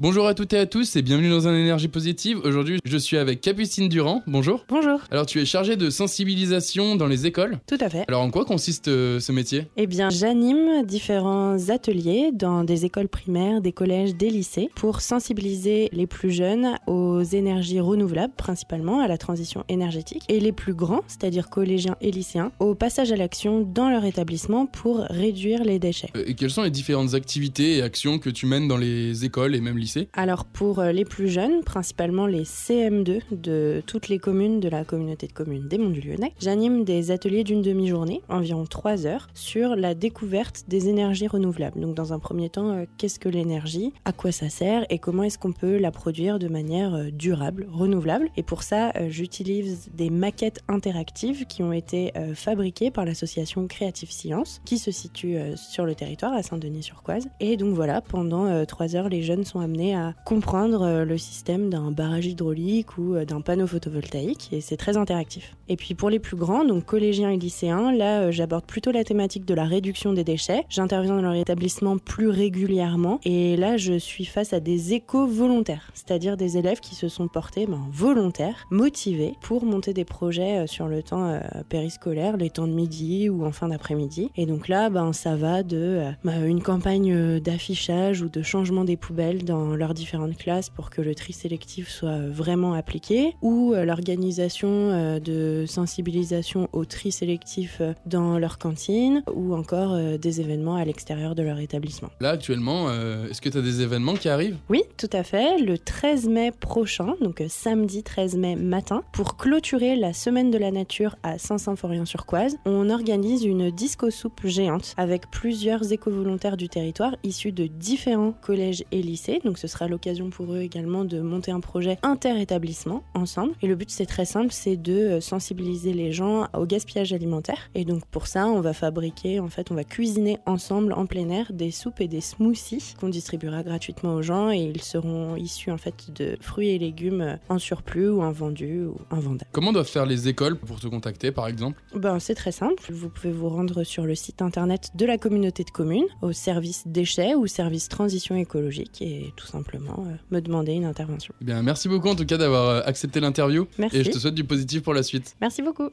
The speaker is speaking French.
Bonjour à toutes et à tous et bienvenue dans un énergie positive. Aujourd'hui, je suis avec Capucine Durand. Bonjour. Bonjour. Alors, tu es chargée de sensibilisation dans les écoles. Tout à fait. Alors, en quoi consiste euh, ce métier? Eh bien, j'anime différents ateliers dans des écoles primaires, des collèges, des lycées pour sensibiliser les plus jeunes aux énergies renouvelables, principalement à la transition énergétique, et les plus grands, c'est-à-dire collégiens et lycéens, au passage à l'action dans leur établissement pour réduire les déchets. Euh, Et quelles sont les différentes activités et actions que tu mènes dans les écoles et même lycées? Alors pour euh, les plus jeunes, principalement les CM2 de toutes les communes de la communauté de communes des Monts du Lyonnais, j'anime des ateliers d'une demi-journée, environ 3 heures, sur la découverte des énergies renouvelables. Donc dans un premier temps, euh, qu'est-ce que l'énergie, à quoi ça sert et comment est-ce qu'on peut la produire de manière euh, durable, renouvelable. Et pour ça, j'utilise des maquettes interactives qui ont été fabriquées par l'association Creative Science, qui se situe sur le territoire à Saint-Denis-sur-Coise. Et donc voilà, pendant euh, trois heures, les jeunes sont amenés à comprendre euh, le système d'un barrage hydraulique ou euh, d'un panneau photovoltaïque, et c'est très interactif. Et puis pour les plus grands, donc collégiens et lycéens, là euh, j'aborde plutôt la thématique de la réduction des déchets. J'interviens dans leur établissement plus régulièrement, et là je suis face à des éco-volontaires, c'est-à-dire des élèves qui se sont portés ben, volontaires, motivés pour monter des projets sur le temps périscolaire, les temps de midi ou en fin d'après-midi. Et donc là, ben, ça va de ben, une campagne d'affichage ou de changement des poubelles dans leurs différentes classes pour que le tri sélectif soit vraiment appliqué, ou euh, l'organisation euh, de sensibilisation au tri sélectif euh, dans leur cantine, ou encore des événements à l'extérieur de leur établissement. Là, actuellement, est-ce que tu as des événements qui arrivent? Oui, tout à fait. Le 13 mai prochain, donc samedi 13 mai matin, pour clôturer la semaine de la nature à Saint-Symphorien-sur-Coise, on organise une disco soupe géante avec plusieurs éco-volontaires du territoire issus de différents collèges et lycées. Donc ce sera l'occasion pour eux également de monter un projet inter-établissement ensemble. Et le but c'est très simple, c'est de euh, sensibiliser les gens au gaspillage alimentaire. Et donc pour ça, on va fabriquer, en fait, on va cuisiner ensemble en plein air des soupes et des smoothies qu'on distribuera gratuitement aux gens et ils seront issus en fait de fruits et légumes en surplus ou invendus ou invendables. Comment doivent faire les écoles pour te contacter, par exemple? Ben, c'est très simple. Vous pouvez vous rendre sur le site internet de la communauté de communes, au service déchets ou service transition écologique, et tout simplement euh, me demander une intervention. Eh bien, merci beaucoup en tout cas d'avoir euh, accepté l'interview Merci. et je te souhaite du positif pour la suite. Merci beaucoup.